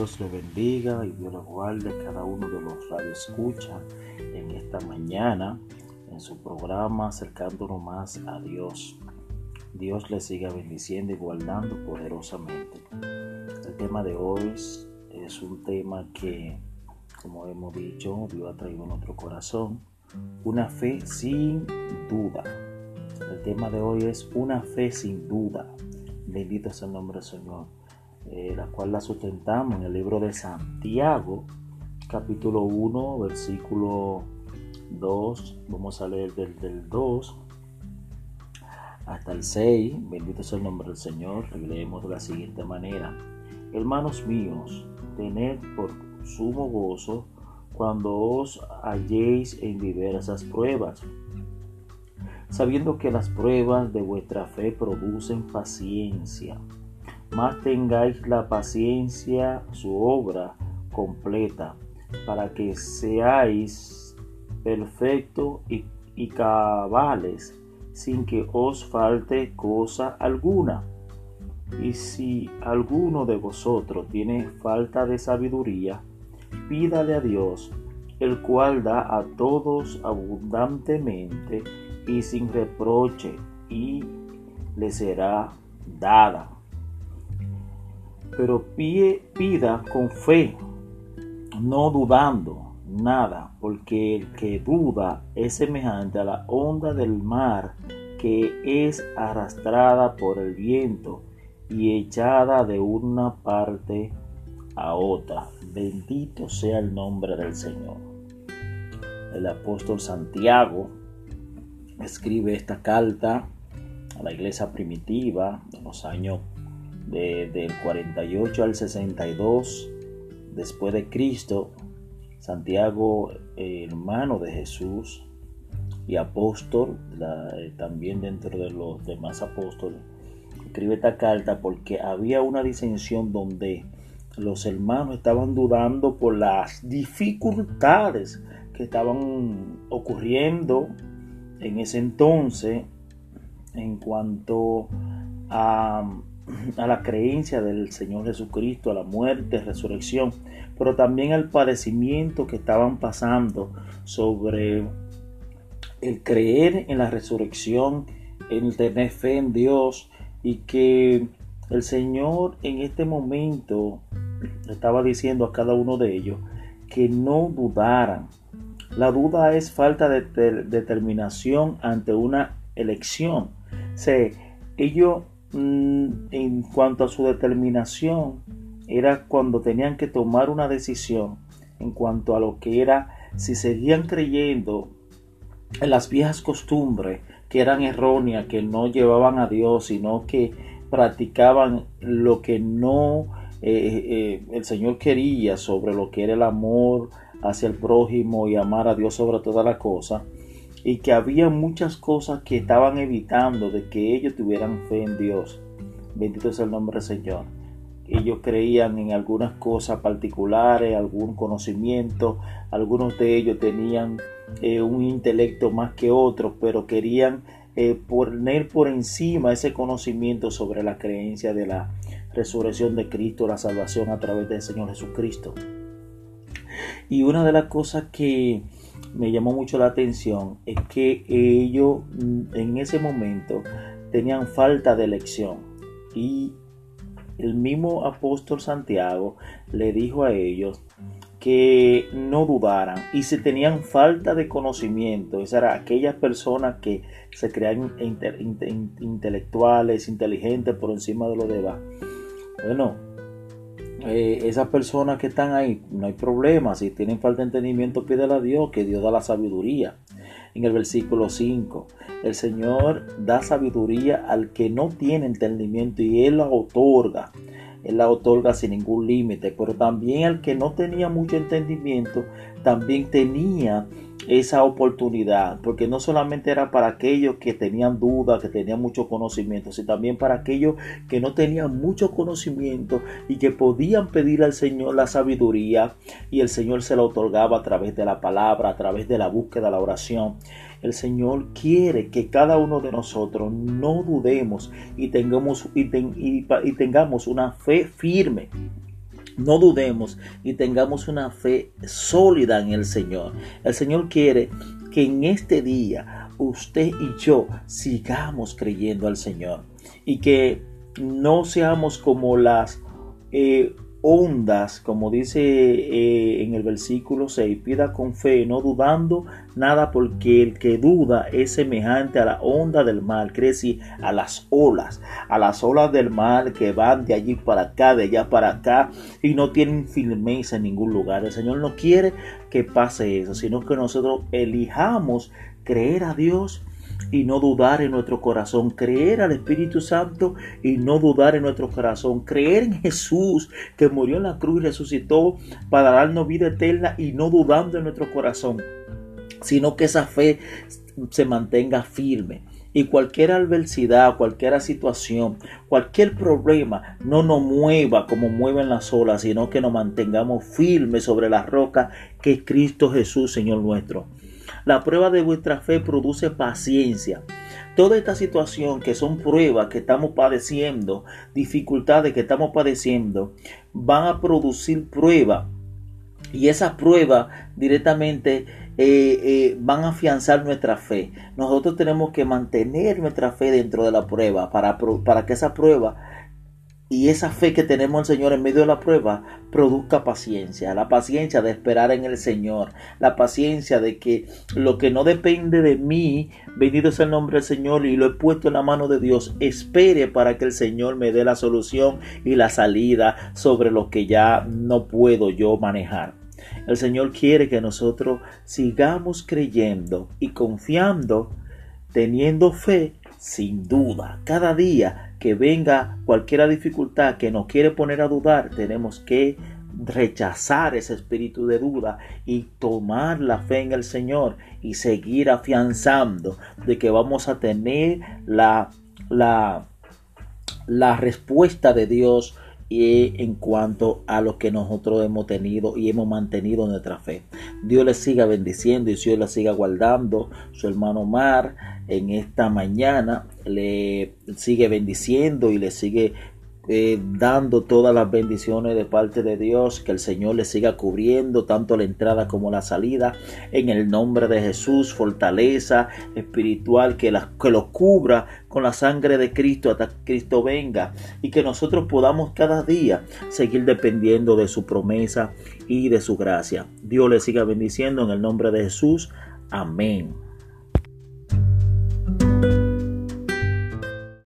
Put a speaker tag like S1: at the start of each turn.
S1: Dios le bendiga y Dios le guarde cada uno de los escucha en esta mañana en su programa acercándonos más a Dios. Dios le siga bendiciendo y guardando poderosamente. El tema de hoy es, un tema que, como hemos dicho, Dios ha traído en nuestro corazón. Una fe sin duda. El tema de hoy es una fe sin duda. Bendito es el nombre del Señor. Eh, la cual la sustentamos en el libro de Santiago, capítulo 1, versículo 2. Vamos a leer del, del 2 hasta el 6. Bendito sea el nombre del Señor. Y leemos de la siguiente manera. Hermanos míos, tened por sumo gozo cuando os halléis en diversas pruebas, sabiendo que las pruebas de vuestra fe producen paciencia más tengáis la paciencia su obra completa, para que seáis perfectos y, cabales, sin que os falte cosa alguna. Y si alguno de vosotros tiene falta de sabiduría, pídale a Dios, el cual da a todos abundantemente y sin reproche, y le será dada pero pida con fe, no dudando nada, porque el que duda es semejante a la onda del mar que es arrastrada por el viento y echada de una parte a otra. Bendito sea el nombre del Señor. El apóstol Santiago escribe esta carta a la iglesia primitiva de los años del 48 al 62 después de Cristo, Santiago, hermano de Jesús y apóstol, eh, también dentro de los demás apóstoles, escribe esta carta porque había una disensión donde los hermanos estaban dudando por las dificultades que estaban ocurriendo en ese entonces en cuanto a a la creencia del Señor Jesucristo, a la muerte, resurrección, pero también al padecimiento que estaban pasando sobre el creer en la resurrección, el tener fe en Dios y que el Señor en este momento estaba diciendo a cada uno de ellos que no dudaran. La duda es falta de determinación ante una elección. Ellos en cuanto a su determinación era cuando tenían que tomar una decisión en cuanto a lo que era si seguían creyendo en las viejas costumbres que eran erróneas, que no llevaban a Dios, sino que practicaban lo que no eh, eh, el Señor quería sobre lo que era el amor hacia el prójimo y amar a Dios sobre toda la cosa y que había muchas cosas que estaban evitando de que ellos tuvieran fe en Dios. Bendito sea el nombre del Señor. Ellos creían en algunas cosas particulares, algún conocimiento, algunos de ellos tenían eh, un intelecto más que otros, pero querían eh, poner por encima ese conocimiento sobre la creencia de la resurrección de Cristo, la salvación a través del Señor Jesucristo. Y una de las cosas que me llamó mucho la atención es que ellos mm, en ese momento tenían falta de elección y el mismo apóstol Santiago le dijo a ellos que no dudaran y si tenían falta de conocimiento, esas eran aquellas personas que se crean intelectuales, inteligentes por encima de lo demás. Bueno, eh, esas personas que están ahí, no hay problema. Si tienen falta de entendimiento, pídele a Dios, que Dios da la sabiduría. En el versículo 5, el Señor da sabiduría al que no tiene entendimiento y Él la otorga. Él la otorga sin ningún límite, pero también al que no tenía mucho entendimiento, también tenía esa oportunidad, porque no solamente era para aquellos que tenían dudas, que tenían mucho conocimiento, sino también para aquellos que no tenían mucho conocimiento y que podían pedir al Señor la sabiduría y el Señor se la otorgaba a través de la palabra, a través de la búsqueda, la oración. El Señor quiere que cada uno de nosotros no dudemos y tengamos, y tengamos una fe firme no dudemos y tengamos una fe sólida en el Señor. El Señor quiere que en este día usted y yo sigamos creyendo al Señor y que no seamos como las eh, ondas, como dice eh, en el versículo 6, pida con fe, no dudando nada, porque el que duda es semejante a la onda del mar, crece a las olas, a las olas del mar que van de allí para acá, de allá para acá, y no tienen firmeza en ningún lugar. El Señor no quiere que pase eso, sino que nosotros elijamos creer a Dios y no dudar en nuestro corazón, creer al Espíritu Santo y no dudar en nuestro corazón, creer en Jesús que murió en la cruz y resucitó para darnos vida eterna y no dudando en nuestro corazón, sino que esa fe se mantenga firme. Y cualquier adversidad, cualquier situación, cualquier problema no nos mueva como mueven las olas, sino que nos mantengamos firmes sobre la roca que es Cristo Jesús, Señor nuestro. La prueba de vuestra fe produce paciencia. Toda esta situación que son pruebas que estamos padeciendo, dificultades que estamos padeciendo, van a producir prueba. Y esas pruebas directamente eh, eh, van a afianzar nuestra fe. Nosotros tenemos que mantener nuestra fe dentro de la prueba para, para que esa prueba y esa fe que tenemos en el Señor en medio de la prueba produzca paciencia, la paciencia de esperar en el Señor, la paciencia de que lo que no depende de mí, bendito es el nombre del Señor y lo he puesto en la mano de Dios, espere para que el Señor me dé la solución y la salida sobre lo que ya no puedo yo manejar. El Señor quiere que nosotros sigamos creyendo y confiando, teniendo fe sin duda. Cada día que venga cualquier dificultad que nos quiere poner a dudar, tenemos que rechazar ese espíritu de duda y tomar la fe en el Señor y seguir afianzando de que vamos a tener la, la, la respuesta de Dios y en cuanto a lo que nosotros hemos tenido y hemos mantenido nuestra fe. Dios les siga bendiciendo y Dios les siga guardando. Su hermano Mar en esta mañana le sigue bendiciendo y le sigue eh, dando todas las bendiciones de parte de Dios, que el Señor le siga cubriendo tanto la entrada como la salida, en el nombre de Jesús, fortaleza espiritual que, que lo cubra con la sangre de Cristo hasta que Cristo venga y que nosotros podamos cada día seguir dependiendo de su promesa y de su gracia. Dios le siga bendiciendo en el nombre de Jesús. Amén.